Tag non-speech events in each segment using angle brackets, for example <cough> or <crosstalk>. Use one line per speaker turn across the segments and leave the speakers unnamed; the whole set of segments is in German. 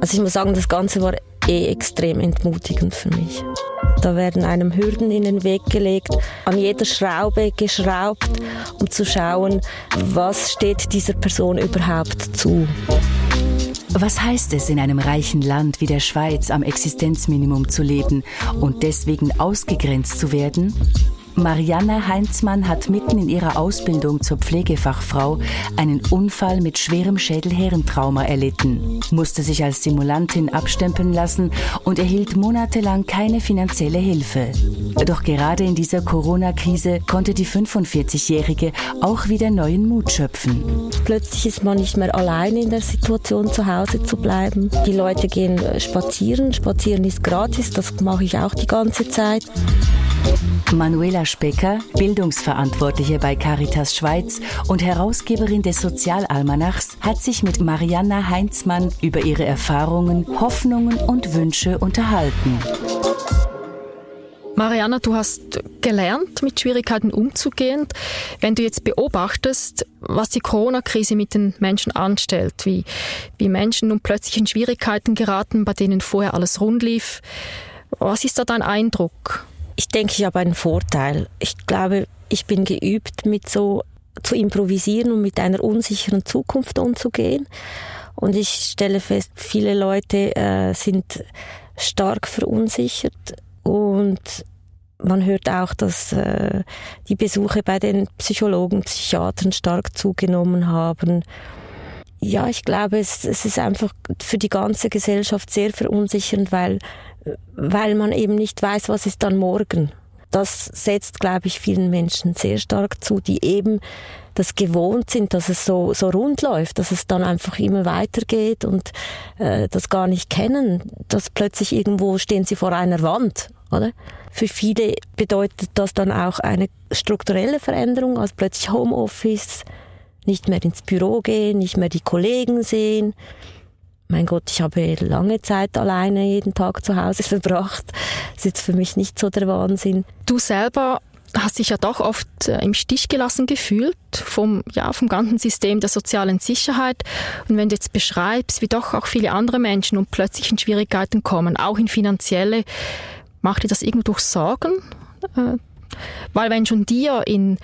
Also ich muss sagen, das Ganze war eh extrem entmutigend für mich. Da werden einem Hürden in den Weg gelegt, an jeder Schraube geschraubt, um zu schauen, was steht dieser Person überhaupt zu.
Was heißt es, in einem reichen Land wie der Schweiz am Existenzminimum zu leben und deswegen ausgegrenzt zu werden? Marianne Heinzmann hat mitten in ihrer Ausbildung zur Pflegefachfrau einen Unfall mit schwerem Schädelhirntrauma erlitten, musste sich als Simulantin abstempeln lassen und erhielt monatelang keine finanzielle Hilfe. Doch gerade in dieser Corona-Krise konnte die 45-Jährige auch wieder neuen Mut schöpfen.
Plötzlich ist man nicht mehr allein in der Situation, zu Hause zu bleiben. Die Leute gehen spazieren. Spazieren ist gratis, das mache ich auch die ganze Zeit.
Manuela Specker, Bildungsverantwortliche bei Caritas Schweiz und Herausgeberin des Sozialalmanachs, hat sich mit Marianna Heinzmann über ihre Erfahrungen, Hoffnungen und Wünsche unterhalten.
Marianna, du hast gelernt, mit Schwierigkeiten umzugehen. Wenn du jetzt beobachtest, was die Corona-Krise mit den Menschen anstellt, wie, wie Menschen nun plötzlich in Schwierigkeiten geraten, bei denen vorher alles rund lief, was ist da dein Eindruck?
Ich denke, ich habe einen Vorteil. Ich glaube, ich bin geübt, mit so zu improvisieren und mit einer unsicheren Zukunft umzugehen. Und ich stelle fest, viele Leute äh, sind stark verunsichert und man hört auch, dass äh, die Besuche bei den Psychologen, Psychiatern stark zugenommen haben. Ja, ich glaube, es, es ist einfach für die ganze Gesellschaft sehr verunsichernd, weil weil man eben nicht weiß, was ist dann morgen. Das setzt, glaube ich, vielen Menschen sehr stark zu, die eben das gewohnt sind, dass es so, so rund läuft, dass es dann einfach immer weitergeht und äh, das gar nicht kennen, dass plötzlich irgendwo stehen sie vor einer Wand, oder? Für viele bedeutet das dann auch eine strukturelle Veränderung, also plötzlich Homeoffice, nicht mehr ins Büro gehen, nicht mehr die Kollegen sehen, mein Gott, ich habe lange Zeit alleine jeden Tag zu Hause <laughs> verbracht. Das ist jetzt für mich nicht so der Wahnsinn.
Du selber hast dich ja doch oft äh, im Stich gelassen gefühlt vom, ja, vom ganzen System der sozialen Sicherheit. Und wenn du jetzt beschreibst, wie doch auch viele andere Menschen und plötzlich in Schwierigkeiten kommen, auch in finanzielle, macht dir das irgendwo durch Sorgen? Äh, weil wenn schon dir in,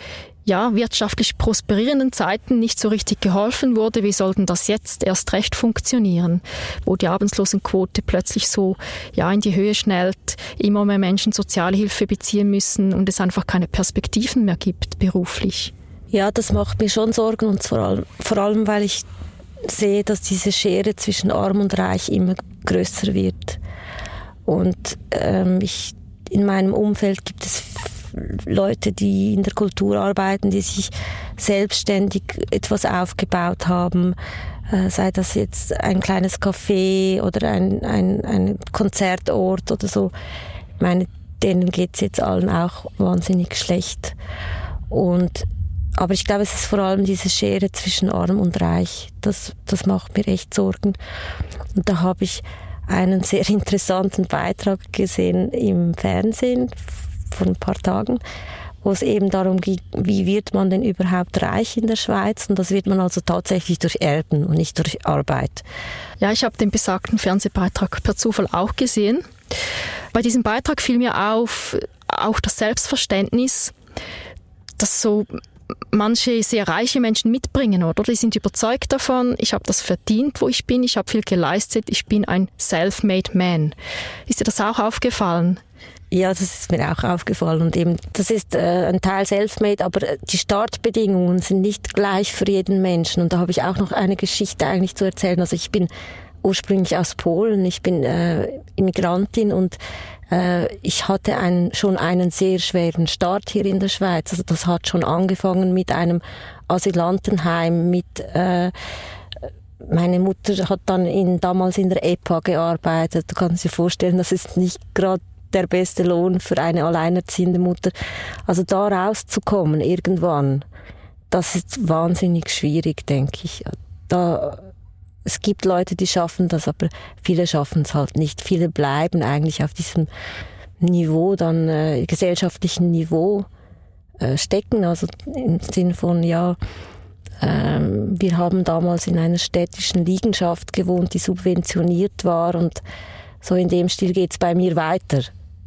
ja, wirtschaftlich prosperierenden Zeiten nicht so richtig geholfen wurde, wie sollten das jetzt erst recht funktionieren, wo die Arbeitslosenquote plötzlich so ja, in die Höhe schnellt, immer mehr Menschen Sozialhilfe beziehen müssen und es einfach keine Perspektiven mehr gibt beruflich.
Ja, das macht mir schon Sorgen und vor allem, vor allem weil ich sehe, dass diese Schere zwischen Arm und Reich immer größer wird. Und ähm, ich, in meinem Umfeld gibt es Leute, die in der Kultur arbeiten, die sich selbstständig etwas aufgebaut haben, äh, sei das jetzt ein kleines Café oder ein, ein, ein Konzertort oder so. Ich meine, denen geht's jetzt allen auch wahnsinnig schlecht. Und aber ich glaube, es ist vor allem diese Schere zwischen Arm und Reich. Das, das macht mir echt Sorgen. Und da habe ich einen sehr <laughs> interessanten Beitrag gesehen im Fernsehen vor ein paar Tagen, wo es eben darum ging, wie wird man denn überhaupt reich in der Schweiz? Und das wird man also tatsächlich durch Erben und nicht durch Arbeit.
Ja, ich habe den besagten Fernsehbeitrag per Zufall auch gesehen. Bei diesem Beitrag fiel mir auf auch das Selbstverständnis, dass so manche sehr reiche Menschen mitbringen, oder? Die sind überzeugt davon, ich habe das verdient, wo ich bin, ich habe viel geleistet, ich bin ein self-made man. Ist dir das auch aufgefallen?
Ja, das ist mir auch aufgefallen und eben, das ist äh, ein Teil Selfmade, aber die Startbedingungen sind nicht gleich für jeden Menschen und da habe ich auch noch eine Geschichte eigentlich zu erzählen. Also ich bin ursprünglich aus Polen, ich bin äh, Immigrantin und äh, ich hatte einen, schon einen sehr schweren Start hier in der Schweiz. Also das hat schon angefangen mit einem Asylantenheim, mit äh, meine Mutter hat dann in, damals in der EPA gearbeitet. Du kannst dir vorstellen, das ist nicht gerade der beste Lohn für eine alleinerziehende Mutter. Also da rauszukommen irgendwann, das ist wahnsinnig schwierig, denke ich. Da, es gibt Leute, die schaffen das, aber viele schaffen es halt nicht. Viele bleiben eigentlich auf diesem Niveau, dann äh, gesellschaftlichen Niveau äh, stecken, also im Sinn von, ja, Ähm, wir haben damals in einer städtischen Liegenschaft gewohnt, die subventioniert war und so in dem Stil geht's bei mir weiter.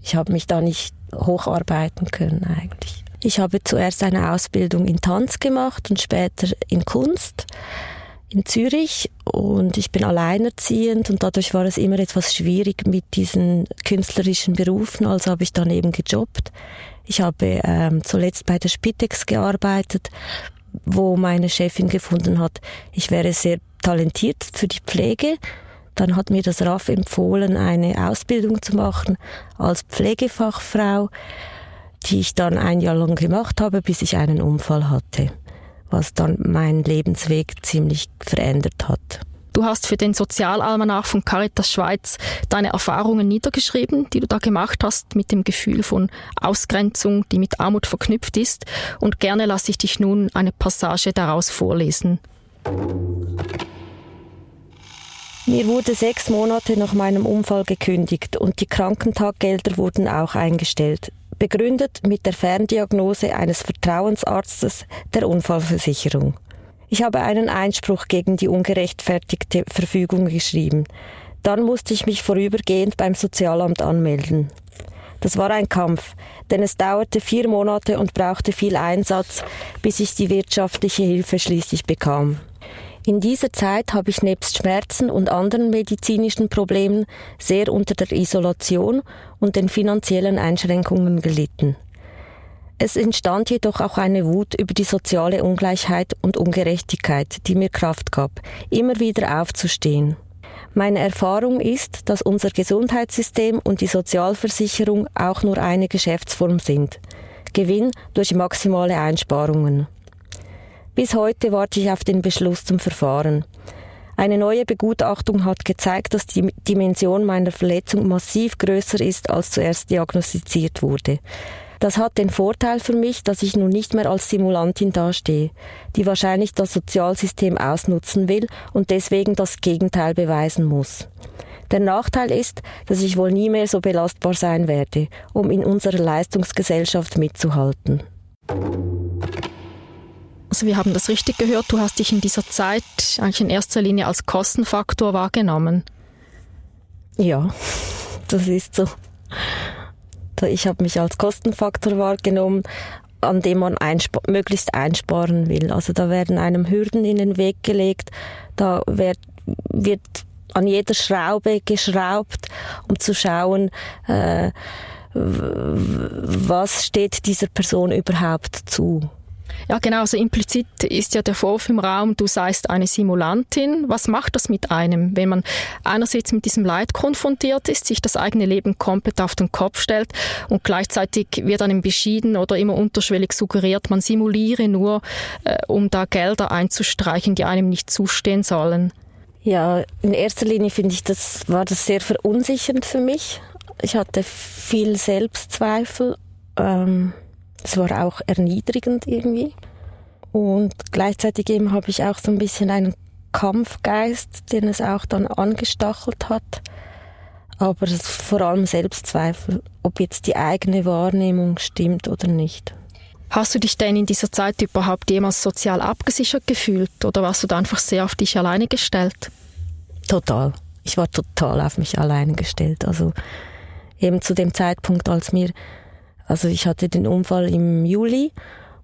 Ich habe mich da nicht hocharbeiten können eigentlich. Ich habe zuerst eine Ausbildung in Tanz gemacht und später in Kunst in Zürich und ich bin alleinerziehend und dadurch war es immer etwas schwierig mit diesen künstlerischen Berufen, also habe ich dann eben gejobbt. Ich habe ähm, zuletzt bei der Spitex gearbeitet, wo meine Chefin gefunden hat, ich wäre sehr talentiert für die Pflege. Dann hat mir das RAF empfohlen, eine Ausbildung zu machen als Pflegefachfrau, die ich dann ein Jahr lang gemacht habe, bis ich einen Unfall hatte was dann meinen Lebensweg ziemlich verändert hat.
Du hast für den Sozialalmanach von Caritas Schweiz deine Erfahrungen niedergeschrieben, die du da gemacht hast mit dem Gefühl von Ausgrenzung, die mit Armut verknüpft ist. Und gerne lasse ich dich nun eine Passage daraus vorlesen.
Mir wurde sechs Monate nach meinem Unfall gekündigt und die Krankentaggelder wurden auch eingestellt begründet mit der Ferndiagnose eines Vertrauensarztes der Unfallversicherung. Ich habe einen Einspruch gegen die ungerechtfertigte Verfügung geschrieben. Dann musste ich mich vorübergehend beim Sozialamt anmelden. Das war ein Kampf, denn es dauerte vier Monate und brauchte viel Einsatz, bis ich die wirtschaftliche Hilfe schließlich bekam. In dieser Zeit habe ich nebst Schmerzen und anderen medizinischen Problemen sehr unter der Isolation und den finanziellen Einschränkungen gelitten. Es entstand jedoch auch eine Wut über die soziale Ungleichheit und Ungerechtigkeit, die mir Kraft gab, immer wieder aufzustehen. Meine Erfahrung ist, dass unser Gesundheitssystem und die Sozialversicherung auch nur eine Geschäftsform sind. Gewinn durch maximale Einsparungen. Bis heute warte ich auf den Beschluss zum Verfahren. Eine neue Begutachtung hat gezeigt, dass die Dimension meiner Verletzung massiv größer ist, als zuerst diagnostiziert wurde. Das hat den Vorteil für mich, dass ich nun nicht mehr als Simulantin dastehe, die wahrscheinlich das Sozialsystem ausnutzen will und deswegen das Gegenteil beweisen muss. Der Nachteil ist, dass ich wohl nie mehr so belastbar sein werde, um in unserer Leistungsgesellschaft mitzuhalten.
Also wir haben das richtig gehört, du hast dich in dieser Zeit eigentlich in erster Linie als Kostenfaktor wahrgenommen.
Ja, das ist so. Ich habe mich als Kostenfaktor wahrgenommen, an dem man einsp möglichst einsparen will. Also da werden einem Hürden in den Weg gelegt, da wird, wird an jeder Schraube geschraubt, um zu schauen, äh, was steht dieser Person überhaupt zu.
Ja, genau. Also implizit ist ja der Vorwurf im Raum, du seist eine Simulantin. Was macht das mit einem, wenn man einerseits mit diesem Leid konfrontiert ist, sich das eigene Leben komplett auf den Kopf stellt und gleichzeitig wird einem beschieden oder immer unterschwellig suggeriert, man simuliere nur, äh, um da Gelder einzustreichen, die einem nicht zustehen sollen?
Ja, in erster Linie finde ich, das war das sehr verunsichernd für mich. Ich hatte viel Selbstzweifel. Ähm es war auch erniedrigend irgendwie. Und gleichzeitig eben habe ich auch so ein bisschen einen Kampfgeist, den es auch dann angestachelt hat. Aber vor allem Selbstzweifel, ob jetzt die eigene Wahrnehmung stimmt oder nicht.
Hast du dich denn in dieser Zeit überhaupt jemals sozial abgesichert gefühlt oder warst du da einfach sehr auf dich alleine gestellt?
Total. Ich war total auf mich alleine gestellt. Also eben zu dem Zeitpunkt, als mir also ich hatte den Unfall im Juli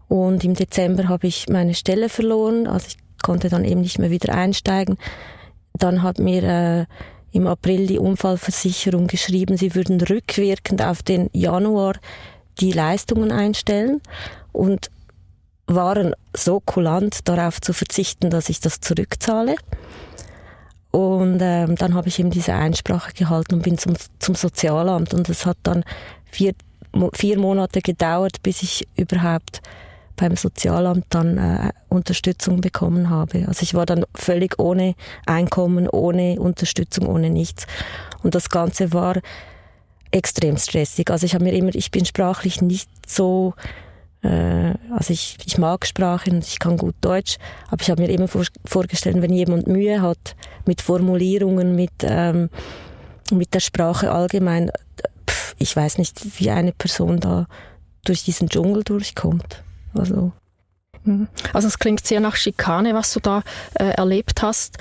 und im Dezember habe ich meine Stelle verloren. Also ich konnte dann eben nicht mehr wieder einsteigen. Dann hat mir äh, im April die Unfallversicherung geschrieben, sie würden rückwirkend auf den Januar die Leistungen einstellen und waren so kulant darauf zu verzichten, dass ich das zurückzahle. Und ähm, dann habe ich eben diese Einsprache gehalten und bin zum, zum Sozialamt und es hat dann vier vier Monate gedauert, bis ich überhaupt beim Sozialamt dann äh, Unterstützung bekommen habe. Also ich war dann völlig ohne Einkommen, ohne Unterstützung, ohne nichts. Und das Ganze war extrem stressig. Also ich habe mir immer, ich bin sprachlich nicht so, äh, also ich, ich mag Sprachen, ich kann gut Deutsch, aber ich habe mir immer vor, vorgestellt, wenn jemand Mühe hat mit Formulierungen, mit ähm, mit der Sprache allgemein, ich weiß nicht, wie eine Person da durch diesen Dschungel durchkommt. Also
Mhm. Also es klingt sehr nach Schikane, was du da äh, erlebt hast.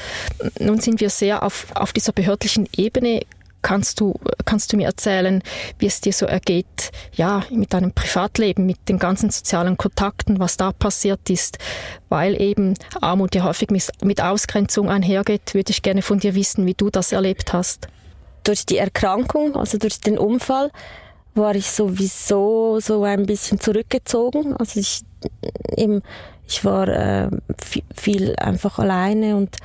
Nun sind wir sehr auf, auf dieser behördlichen Ebene. Kannst du, kannst du mir erzählen, wie es dir so ergeht, ja, mit deinem Privatleben, mit den ganzen sozialen Kontakten, was da passiert ist? Weil eben Armut ja häufig mit Ausgrenzung einhergeht, würde ich gerne von dir wissen, wie du das erlebt hast.
Durch die Erkrankung, also durch den Unfall, war ich sowieso so ein bisschen zurückgezogen. Also ich eben, ich war äh, viel einfach alleine und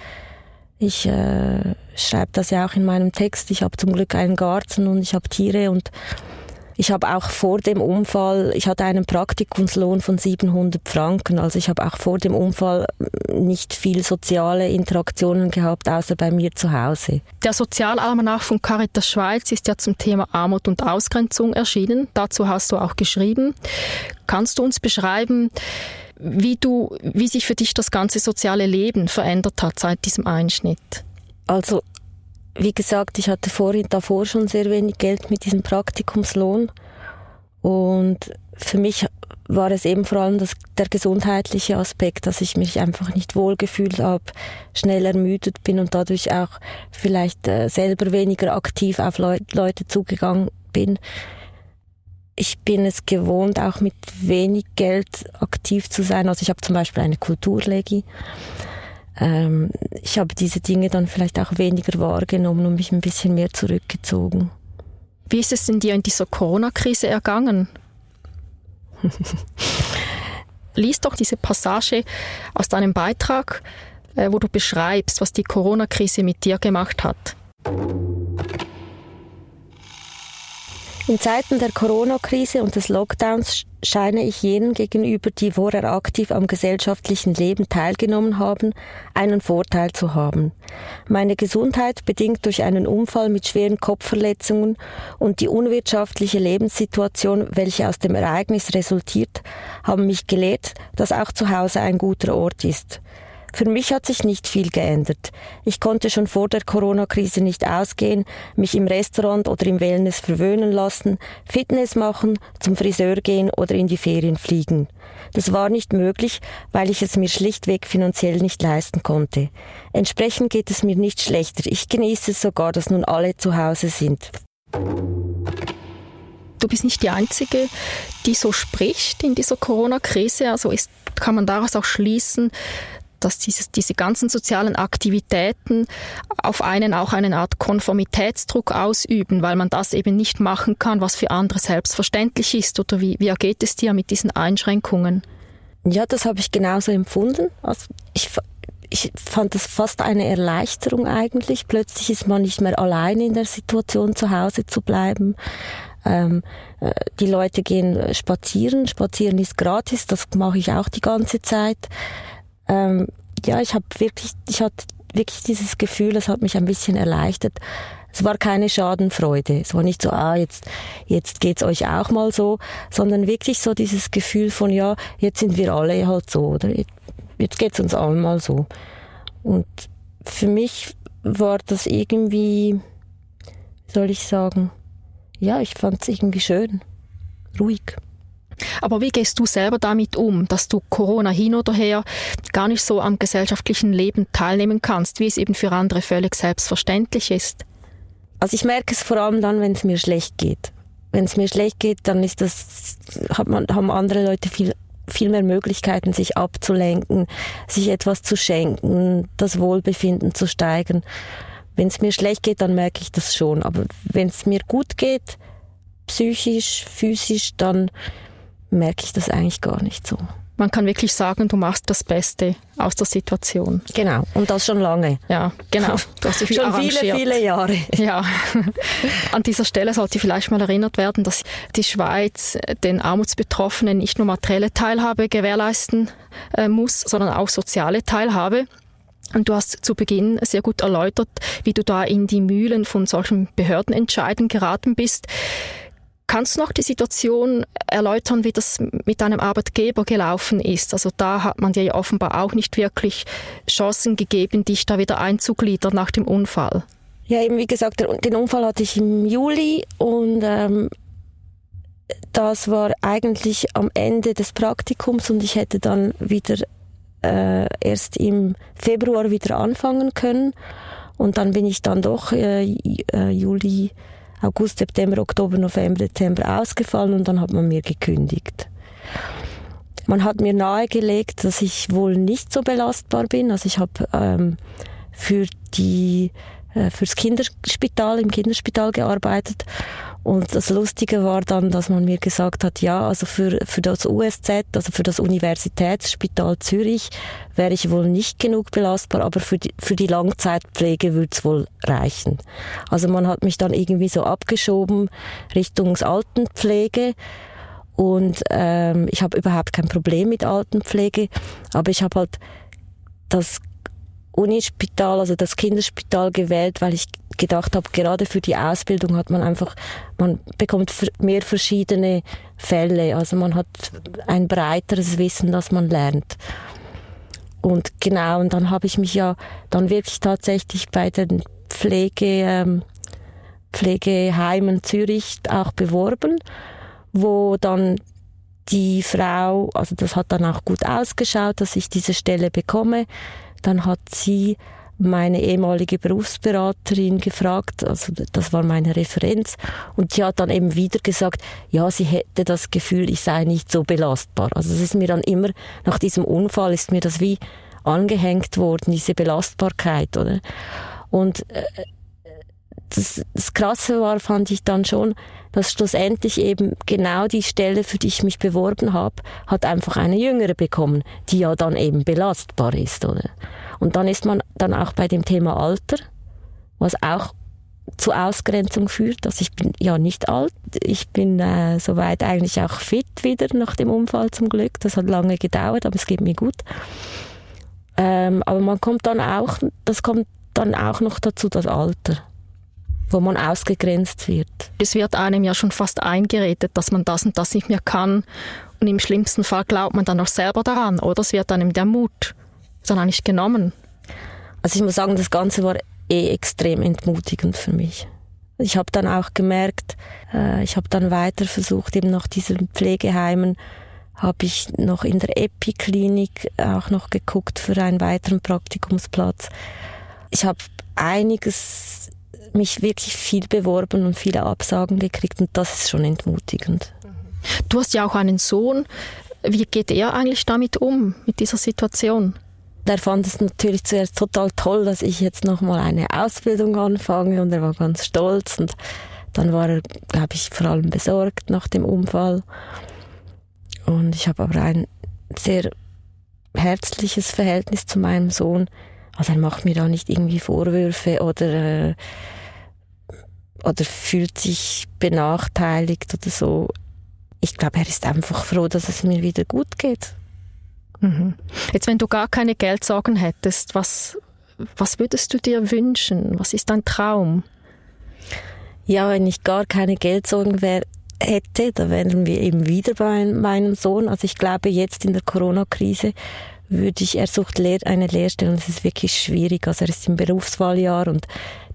ich äh, schreibe das ja auch in meinem Text. Ich habe zum Glück einen Garten und ich habe Tiere und ich habe auch vor dem Unfall, ich hatte einen Praktikumslohn von 700 Franken, also ich habe auch vor dem Unfall nicht viel soziale Interaktionen gehabt, außer bei mir zu Hause.
Der Sozialalmanach von Caritas Schweiz ist ja zum Thema Armut und Ausgrenzung erschienen. Dazu hast du auch geschrieben. Kannst du uns beschreiben, wie du, wie sich für dich das ganze soziale Leben verändert hat seit diesem Einschnitt?
Also wie gesagt, ich hatte vorhin davor schon sehr wenig Geld mit diesem Praktikumslohn. Und für mich war es eben vor allem das, der gesundheitliche Aspekt, dass ich mich einfach nicht wohlgefühlt habe, schnell ermüdet bin und dadurch auch vielleicht äh, selber weniger aktiv auf Leu Leute zugegangen bin. Ich bin es gewohnt, auch mit wenig Geld aktiv zu sein. Also ich habe zum Beispiel eine Kulturlegi ähm, ich habe diese Dinge dann vielleicht auch weniger wahrgenommen und mich ein bisschen mehr zurückgezogen.
Wie ist es denn dir in dieser Corona-Krise ergangen? <laughs> Lies doch diese Passage aus deinem Beitrag, äh, wo du beschreibst, was die Corona-Krise mit dir gemacht hat.
In Zeiten der Corona-Krise und des Lockdowns scheine ich jenen gegenüber, die vorher aktiv am gesellschaftlichen Leben teilgenommen haben, einen Vorteil zu haben. Meine Gesundheit, bedingt durch einen Unfall mit schweren Kopfverletzungen und die unwirtschaftliche Lebenssituation, welche aus dem Ereignis resultiert, haben mich gelehrt, dass auch zu Hause ein guter Ort ist. Für mich hat sich nicht viel geändert. Ich konnte schon vor der Corona-Krise nicht ausgehen, mich im Restaurant oder im Wellness verwöhnen lassen, Fitness machen, zum Friseur gehen oder in die Ferien fliegen. Das war nicht möglich, weil ich es mir schlichtweg finanziell nicht leisten konnte. Entsprechend geht es mir nicht schlechter. Ich genieße es sogar, dass nun alle zu Hause sind.
Du bist nicht die Einzige, die so spricht in dieser Corona-Krise. Also ist, kann man daraus auch schließen, dass dieses, diese ganzen sozialen Aktivitäten auf einen auch eine Art Konformitätsdruck ausüben, weil man das eben nicht machen kann, was für andere selbstverständlich ist. Oder wie, wie ergeht es dir mit diesen Einschränkungen?
Ja, das habe ich genauso empfunden. Also ich, ich fand das fast eine Erleichterung eigentlich. Plötzlich ist man nicht mehr allein in der Situation, zu Hause zu bleiben. Ähm, äh, die Leute gehen spazieren. Spazieren ist gratis, das mache ich auch die ganze Zeit ähm, ja, ich habe wirklich, ich hatte wirklich dieses Gefühl, das hat mich ein bisschen erleichtert. Es war keine Schadenfreude. Es war nicht so, ah, jetzt, jetzt geht's euch auch mal so, sondern wirklich so dieses Gefühl von, ja, jetzt sind wir alle halt so, oder jetzt geht's uns allen mal so. Und für mich war das irgendwie, soll ich sagen, ja, ich fand es irgendwie schön, ruhig.
Aber wie gehst du selber damit um, dass du Corona hin oder her gar nicht so am gesellschaftlichen Leben teilnehmen kannst, wie es eben für andere völlig selbstverständlich ist?
Also ich merke es vor allem dann, wenn es mir schlecht geht. Wenn es mir schlecht geht, dann ist das, hat man, haben andere Leute viel viel mehr Möglichkeiten, sich abzulenken, sich etwas zu schenken, das Wohlbefinden zu steigern. Wenn es mir schlecht geht, dann merke ich das schon. Aber wenn es mir gut geht, psychisch, physisch, dann merke ich das eigentlich gar nicht so.
Man kann wirklich sagen, du machst das Beste aus der Situation.
Genau, und das schon lange.
Ja, genau.
Du hast dich schon viele, viele Jahre.
Ja. An dieser Stelle sollte vielleicht mal erinnert werden, dass die Schweiz den Armutsbetroffenen nicht nur materielle Teilhabe gewährleisten äh, muss, sondern auch soziale Teilhabe. Und du hast zu Beginn sehr gut erläutert, wie du da in die Mühlen von solchen Behördenentscheiden geraten bist. Kannst du noch die Situation erläutern, wie das mit deinem Arbeitgeber gelaufen ist? Also da hat man dir ja offenbar auch nicht wirklich Chancen gegeben, dich da wieder einzugliedern nach dem Unfall.
Ja, eben wie gesagt, den Unfall hatte ich im Juli und ähm, das war eigentlich am Ende des Praktikums und ich hätte dann wieder äh, erst im Februar wieder anfangen können. Und dann bin ich dann doch äh, äh, Juli, August, September, Oktober, November, Dezember ausgefallen und dann hat man mir gekündigt. Man hat mir nahegelegt, dass ich wohl nicht so belastbar bin. Also ich habe ähm, für die fürs Kinderspital, im Kinderspital gearbeitet. Und das Lustige war dann, dass man mir gesagt hat, ja, also für, für das USZ, also für das Universitätsspital Zürich, wäre ich wohl nicht genug belastbar, aber für die, für die Langzeitpflege würde es wohl reichen. Also man hat mich dann irgendwie so abgeschoben Richtung Altenpflege. Und ähm, ich habe überhaupt kein Problem mit Altenpflege, aber ich habe halt das Unispital, also das Kinderspital gewählt, weil ich gedacht habe, gerade für die Ausbildung hat man einfach, man bekommt mehr verschiedene Fälle, also man hat ein breiteres Wissen, das man lernt. Und genau, und dann habe ich mich ja dann wirklich tatsächlich bei den Pflege, ähm, Pflegeheimen Zürich auch beworben, wo dann die Frau, also das hat dann auch gut ausgeschaut, dass ich diese Stelle bekomme. Dann hat sie meine ehemalige Berufsberaterin gefragt, also das war meine Referenz, und die hat dann eben wieder gesagt, ja, sie hätte das Gefühl, ich sei nicht so belastbar. Also es ist mir dann immer, nach diesem Unfall ist mir das wie angehängt worden, diese Belastbarkeit, oder? Und äh, das, das Krasse war, fand ich dann schon, dass schlussendlich eben genau die Stelle, für die ich mich beworben habe, hat einfach eine Jüngere bekommen, die ja dann eben belastbar ist, oder? Und dann ist man dann auch bei dem Thema Alter, was auch zu Ausgrenzung führt. Also ich bin ja nicht alt, ich bin äh, soweit eigentlich auch fit wieder nach dem Unfall zum Glück. Das hat lange gedauert, aber es geht mir gut. Ähm, aber man kommt dann auch, das kommt dann auch noch dazu, das Alter wo man ausgegrenzt wird.
Es wird einem ja schon fast eingeredet, dass man das und das nicht mehr kann. Und im schlimmsten Fall glaubt man dann auch selber daran, oder? Es wird einem der Mut dann eigentlich genommen.
Also ich muss sagen, das Ganze war eh extrem entmutigend für mich. Ich habe dann auch gemerkt, äh, ich habe dann weiter versucht, eben nach diesen Pflegeheimen habe ich noch in der Epi-Klinik auch noch geguckt für einen weiteren Praktikumsplatz. Ich habe einiges mich wirklich viel beworben und viele Absagen gekriegt und das ist schon entmutigend.
Du hast ja auch einen Sohn. Wie geht er eigentlich damit um, mit dieser Situation?
Der fand es natürlich zuerst total toll, dass ich jetzt nochmal eine Ausbildung anfange und er war ganz stolz und dann war er, glaube ich, vor allem besorgt nach dem Unfall. Und ich habe aber ein sehr herzliches Verhältnis zu meinem Sohn. Also er macht mir da nicht irgendwie Vorwürfe oder äh, oder fühlt sich benachteiligt oder so. Ich glaube, er ist einfach froh, dass es mir wieder gut geht.
Mhm. Jetzt, wenn du gar keine Geldsorgen hättest, was, was würdest du dir wünschen? Was ist dein Traum?
Ja, wenn ich gar keine Geldsorgen wär, hätte, da wären wir eben wieder bei meinem Sohn. Also ich glaube, jetzt in der Corona-Krise würde ich, er sucht eine Lehrstelle und es ist wirklich schwierig. Also er ist im Berufswahljahr und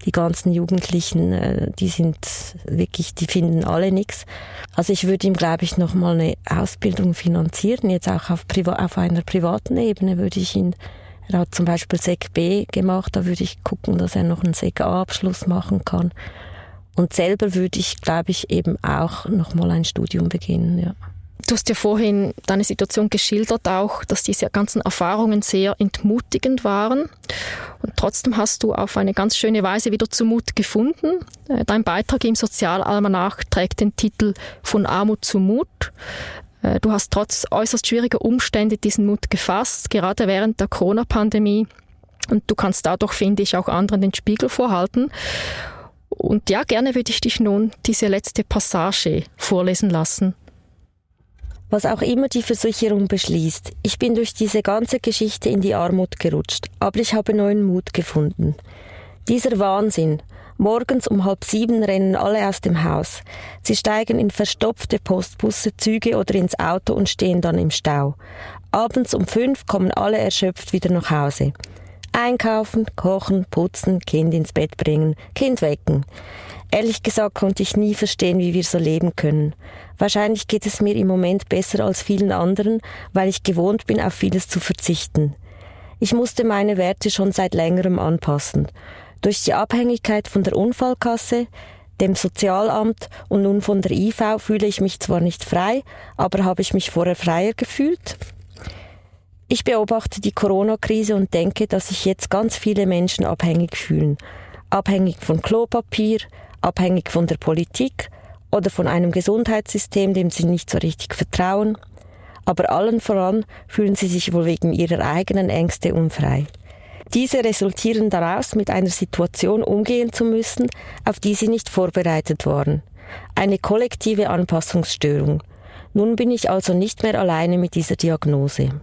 die ganzen Jugendlichen, äh, die sind wirklich, die finden alle nichts. Also ich würde ihm, glaube ich, nochmal eine Ausbildung finanzieren, jetzt auch auf, Priva auf einer privaten Ebene würde ich ihn, er hat zum Beispiel SEC B gemacht, da würde ich gucken, dass er noch einen SEC A-Abschluss machen kann. Und selber würde ich, glaube ich, eben auch nochmal ein Studium beginnen, ja.
Du hast ja vorhin deine Situation geschildert, auch, dass diese ganzen Erfahrungen sehr entmutigend waren. Und trotzdem hast du auf eine ganz schöne Weise wieder zu Mut gefunden. Äh, dein Beitrag im Sozialalmanach trägt den Titel Von Armut zu Mut. Äh, du hast trotz äußerst schwieriger Umstände diesen Mut gefasst, gerade während der Corona-Pandemie. Und du kannst dadurch, finde ich, auch anderen den Spiegel vorhalten. Und ja, gerne würde ich dich nun diese letzte Passage vorlesen lassen
was auch immer die Versicherung beschließt. Ich bin durch diese ganze Geschichte in die Armut gerutscht, aber ich habe neuen Mut gefunden. Dieser Wahnsinn. Morgens um halb sieben rennen alle aus dem Haus. Sie steigen in verstopfte Postbusse, Züge oder ins Auto und stehen dann im Stau. Abends um fünf kommen alle erschöpft wieder nach Hause. Einkaufen, kochen, putzen, Kind ins Bett bringen, Kind wecken. Ehrlich gesagt konnte ich nie verstehen, wie wir so leben können. Wahrscheinlich geht es mir im Moment besser als vielen anderen, weil ich gewohnt bin, auf vieles zu verzichten. Ich musste meine Werte schon seit längerem anpassen. Durch die Abhängigkeit von der Unfallkasse, dem Sozialamt und nun von der IV fühle ich mich zwar nicht frei, aber habe ich mich vorher freier gefühlt? Ich beobachte die Corona-Krise und denke, dass sich jetzt ganz viele Menschen abhängig fühlen. Abhängig von Klopapier, abhängig von der Politik oder von einem Gesundheitssystem, dem sie nicht so richtig vertrauen. Aber allen voran fühlen sie sich wohl wegen ihrer eigenen Ängste unfrei. Diese resultieren daraus, mit einer Situation umgehen zu müssen, auf die sie nicht vorbereitet waren. Eine kollektive Anpassungsstörung. Nun bin ich also nicht mehr alleine mit dieser Diagnose.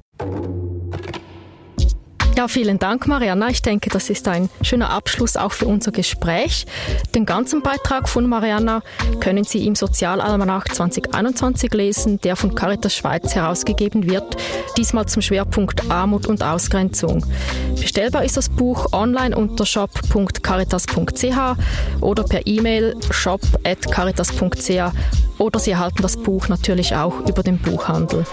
Ja, vielen Dank, Mariana. Ich denke, das ist ein schöner Abschluss auch für unser Gespräch. Den ganzen Beitrag von Mariana können Sie im Sozialalmanach 2021 lesen, der von Caritas Schweiz herausgegeben wird, diesmal zum Schwerpunkt Armut und Ausgrenzung. Bestellbar ist das Buch online unter shop.caritas.ch oder per E-Mail shop.caritas.ch oder Sie erhalten das Buch natürlich auch über den Buchhandel.